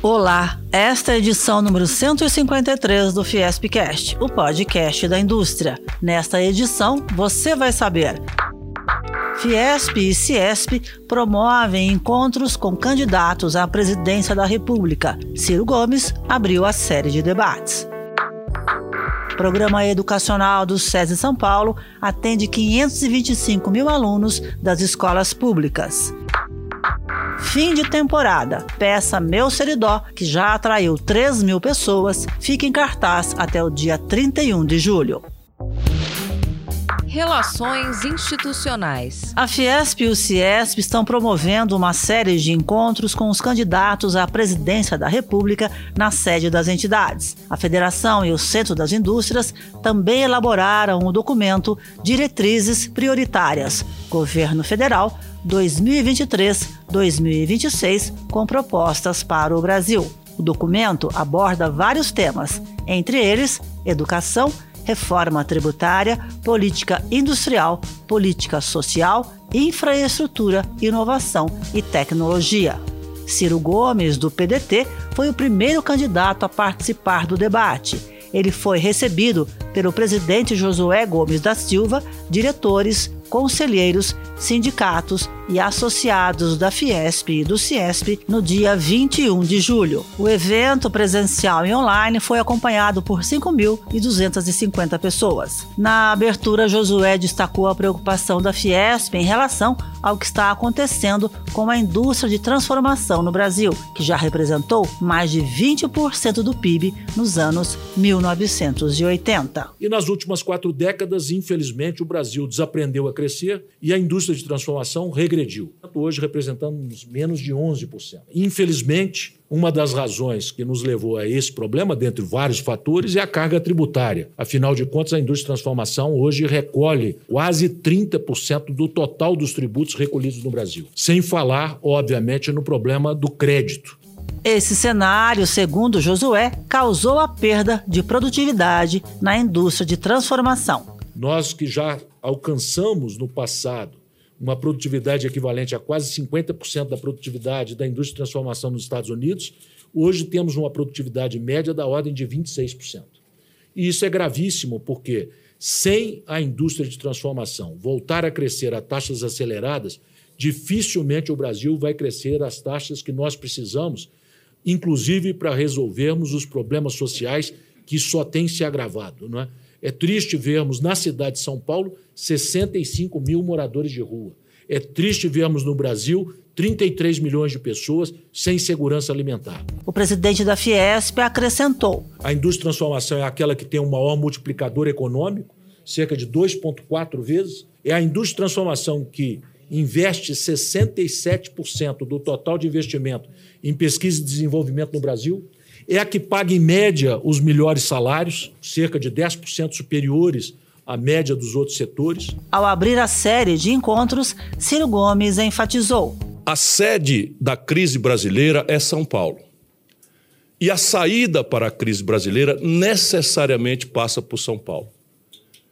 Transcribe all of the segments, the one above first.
Olá, esta é a edição número 153 do Fiespcast, o podcast da indústria. Nesta edição, você vai saber. Fiesp e Ciesp promovem encontros com candidatos à presidência da República. Ciro Gomes abriu a série de debates. Programa Educacional do SESI São Paulo atende 525 mil alunos das escolas públicas. Fim de temporada. Peça Meu Seridó, que já atraiu 3 mil pessoas, fica em cartaz até o dia 31 de julho. Relações institucionais. A Fiesp e o Ciesp estão promovendo uma série de encontros com os candidatos à presidência da República na sede das entidades. A Federação e o Centro das Indústrias também elaboraram o documento Diretrizes Prioritárias Governo Federal 2023-2026 com propostas para o Brasil. O documento aborda vários temas, entre eles educação, reforma tributária, política industrial, política social, infraestrutura, inovação e tecnologia. Ciro Gomes, do PDT, foi o primeiro candidato a participar do debate. Ele foi recebido pelo presidente Josué Gomes da Silva, diretores, conselheiros, sindicatos e associados da Fiesp e do Ciesp no dia 21 de julho. O evento presencial e online foi acompanhado por 5.250 pessoas. Na abertura, Josué destacou a preocupação da Fiesp em relação ao que está acontecendo com a indústria de transformação no Brasil, que já representou mais de 20% do PIB nos anos 1980. E nas últimas quatro décadas, infelizmente, o Brasil desaprendeu a crescer e a indústria de transformação regrediu. Hoje representamos menos de 11%. Infelizmente, uma das razões que nos levou a esse problema, dentre vários fatores, é a carga tributária. Afinal de contas, a indústria de transformação hoje recolhe quase 30% do total dos tributos recolhidos no Brasil. Sem falar, obviamente, no problema do crédito. Esse cenário, segundo Josué, causou a perda de produtividade na indústria de transformação. Nós que já alcançamos no passado uma produtividade equivalente a quase 50% da produtividade da indústria de transformação nos Estados Unidos, hoje temos uma produtividade média da ordem de 26%. E isso é gravíssimo, porque sem a indústria de transformação voltar a crescer a taxas aceleradas, dificilmente o Brasil vai crescer às taxas que nós precisamos, inclusive para resolvermos os problemas sociais que só têm se agravado. Não é? É triste vermos na cidade de São Paulo 65 mil moradores de rua. É triste vermos no Brasil 33 milhões de pessoas sem segurança alimentar. O presidente da Fiesp acrescentou: A indústria de transformação é aquela que tem o maior multiplicador econômico, cerca de 2,4 vezes. É a indústria de transformação que investe 67% do total de investimento em pesquisa e desenvolvimento no Brasil é a que paga, em média, os melhores salários, cerca de 10% superiores à média dos outros setores. Ao abrir a série de encontros, Ciro Gomes enfatizou: A sede da crise brasileira é São Paulo. E a saída para a crise brasileira necessariamente passa por São Paulo.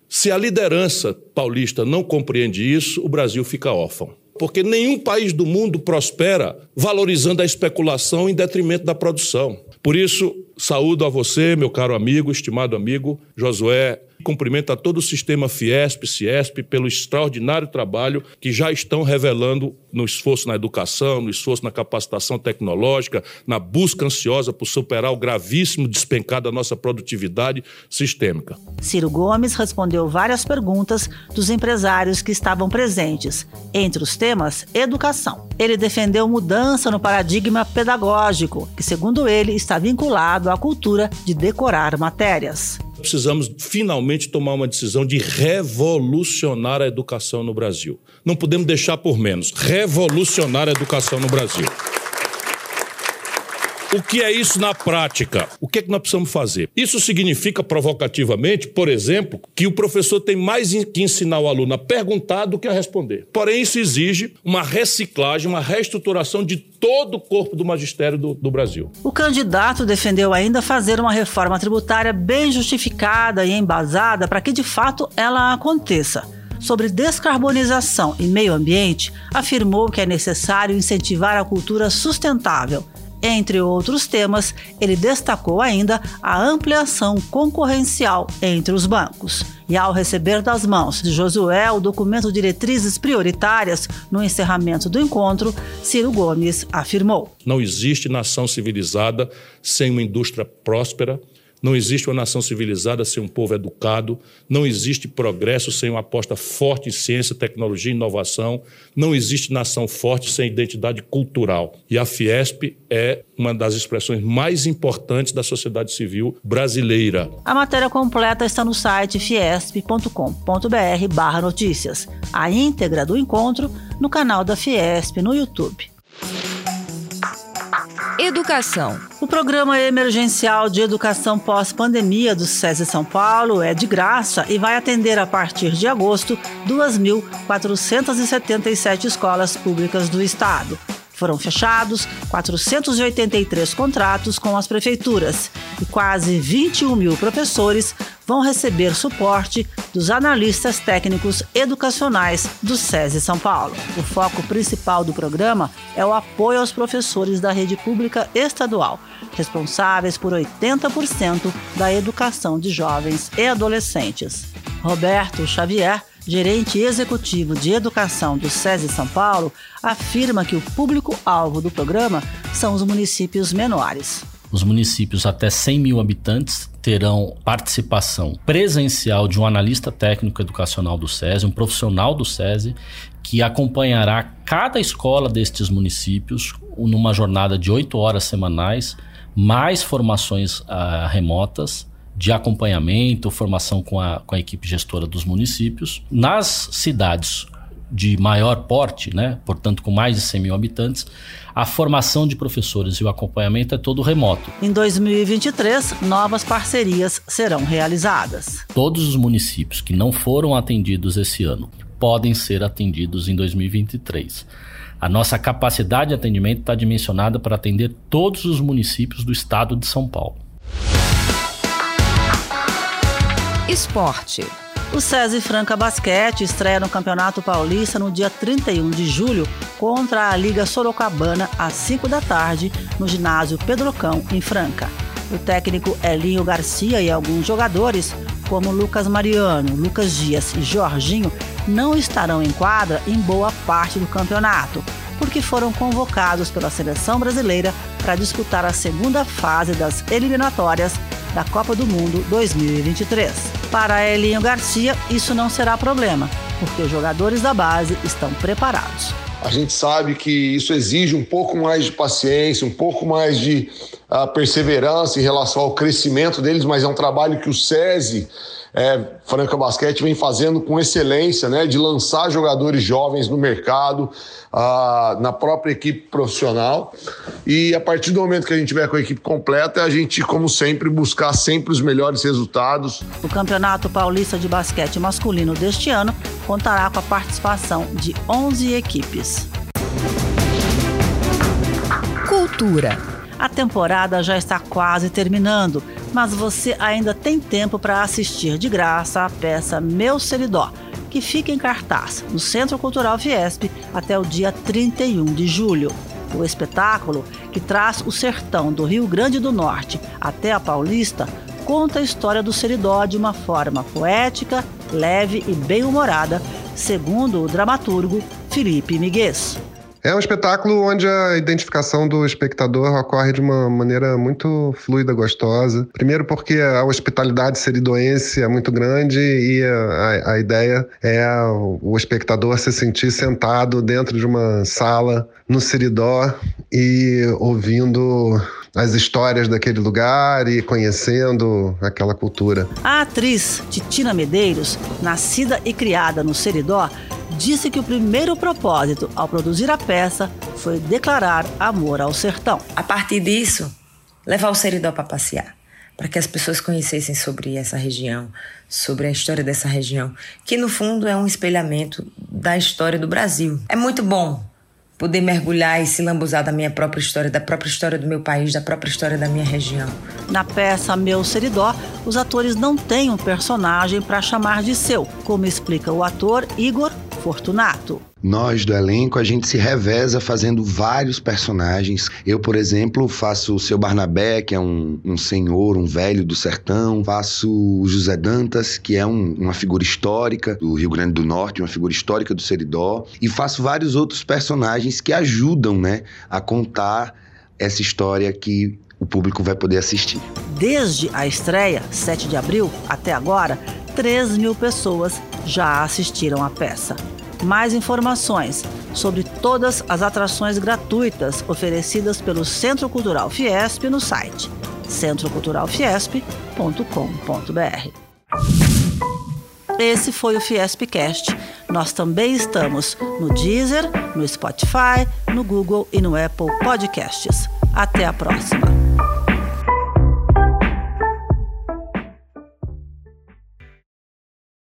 Se a liderança paulista não compreende isso, o Brasil fica órfão. Porque nenhum país do mundo prospera valorizando a especulação em detrimento da produção. Por isso, saúdo a você, meu caro amigo, estimado amigo Josué. Cumprimento a todo o sistema Fiesp, Ciesp, pelo extraordinário trabalho que já estão revelando no esforço na educação, no esforço na capacitação tecnológica, na busca ansiosa por superar o gravíssimo despencar da nossa produtividade sistêmica. Ciro Gomes respondeu várias perguntas dos empresários que estavam presentes. Entre os temas, educação. Ele defendeu mudança no paradigma pedagógico, que, segundo ele, está vinculado à cultura de decorar matérias. Precisamos finalmente tomar uma decisão de revolucionar a educação no Brasil. Não podemos deixar por menos. Revolucionar a educação no Brasil. O que é isso na prática? O que é que nós precisamos fazer? Isso significa provocativamente, por exemplo, que o professor tem mais que ensinar o aluno a perguntar do que a responder. Porém, isso exige uma reciclagem, uma reestruturação de todo o corpo do magistério do, do Brasil. O candidato defendeu ainda fazer uma reforma tributária bem justificada e embasada para que de fato ela aconteça sobre descarbonização e meio ambiente, afirmou que é necessário incentivar a cultura sustentável Entre outros temas, ele destacou ainda a ampliação concorrencial entre os bancos. E ao receber das mãos de Josué o documento Diretrizes Prioritárias no encerramento do encontro, Ciro Gomes afirmou: Não existe nação civilizada sem uma indústria próspera não existe uma nação civilizada sem um povo educado. Não existe progresso sem uma aposta forte em ciência, tecnologia e inovação. Não existe nação forte sem identidade cultural. E a Fiesp é uma das expressões mais importantes da sociedade civil brasileira. A matéria completa está no site fiesp.com.br/notícias. A íntegra do encontro no canal da Fiesp no YouTube. Educação. O programa emergencial de educação pós-pandemia do SESI São Paulo é de graça e vai atender a partir de agosto 2.477 escolas públicas do estado. Foram fechados 483 contratos com as prefeituras e quase 21 mil professores vão receber suporte dos analistas técnicos educacionais do SESI São Paulo. O foco principal do programa é o apoio aos professores da rede pública estadual, responsáveis por 80% da educação de jovens e adolescentes. Roberto Xavier gerente executivo de educação do SESI São Paulo, afirma que o público-alvo do programa são os municípios menores. Os municípios até 100 mil habitantes terão participação presencial de um analista técnico educacional do SESI, um profissional do SESI, que acompanhará cada escola destes municípios numa jornada de oito horas semanais, mais formações uh, remotas de acompanhamento, formação com a, com a equipe gestora dos municípios. Nas cidades de maior porte, né, portanto com mais de 100 mil habitantes, a formação de professores e o acompanhamento é todo remoto. Em 2023, novas parcerias serão realizadas. Todos os municípios que não foram atendidos esse ano podem ser atendidos em 2023. A nossa capacidade de atendimento está dimensionada para atender todos os municípios do estado de São Paulo. Esporte. O SESI Franca Basquete estreia no Campeonato Paulista no dia 31 de julho contra a Liga Sorocabana às 5 da tarde no ginásio Pedrocão, em Franca. O técnico Elinho Garcia e alguns jogadores, como Lucas Mariano, Lucas Dias e Jorginho, não estarão em quadra em boa parte do campeonato, porque foram convocados pela seleção brasileira para disputar a segunda fase das eliminatórias da Copa do Mundo 2023. Para Elinho Garcia, isso não será problema, porque os jogadores da base estão preparados. A gente sabe que isso exige um pouco mais de paciência, um pouco mais de uh, perseverança em relação ao crescimento deles, mas é um trabalho que o SESI é, Franca Basquete vem fazendo com excelência, né, de lançar jogadores jovens no mercado, ah, na própria equipe profissional. E a partir do momento que a gente tiver com a equipe completa, a gente, como sempre, buscar sempre os melhores resultados. O Campeonato Paulista de Basquete Masculino deste ano contará com a participação de 11 equipes. Cultura. A temporada já está quase terminando, mas você ainda tem tempo para assistir de graça a peça Meu Seridó, que fica em cartaz no Centro Cultural Fiesp até o dia 31 de julho. O espetáculo, que traz o sertão do Rio Grande do Norte até a Paulista, conta a história do Seridó de uma forma poética, leve e bem-humorada, segundo o dramaturgo Felipe Miguez. É um espetáculo onde a identificação do espectador ocorre de uma maneira muito fluida, gostosa. Primeiro porque a hospitalidade seridoense é muito grande e a, a ideia é o espectador se sentir sentado dentro de uma sala no Seridó e ouvindo as histórias daquele lugar e conhecendo aquela cultura. A atriz Titina Medeiros, nascida e criada no Seridó, disse que o primeiro propósito ao produzir a peça foi declarar amor ao sertão. A partir disso, levar o Seridó para passear, para que as pessoas conhecessem sobre essa região, sobre a história dessa região, que no fundo é um espelhamento da história do Brasil. É muito bom poder mergulhar e se lambuzar da minha própria história, da própria história do meu país, da própria história da minha região. Na peça Meu Seridó, os atores não têm um personagem para chamar de seu, como explica o ator Igor Fortunato. Nós do elenco, a gente se reveza fazendo vários personagens. Eu, por exemplo, faço o seu Barnabé, que é um, um senhor, um velho do sertão. Faço o José Dantas, que é um, uma figura histórica do Rio Grande do Norte, uma figura histórica do Seridó. E faço vários outros personagens que ajudam, né, a contar essa história que o público vai poder assistir. Desde a estreia, 7 de abril, até agora, 3 mil pessoas já assistiram à peça. Mais informações sobre todas as atrações gratuitas oferecidas pelo Centro Cultural Fiesp no site centroculturalfiesp.com.br. Esse foi o Fiespcast. Nós também estamos no Deezer, no Spotify, no Google e no Apple Podcasts. Até a próxima!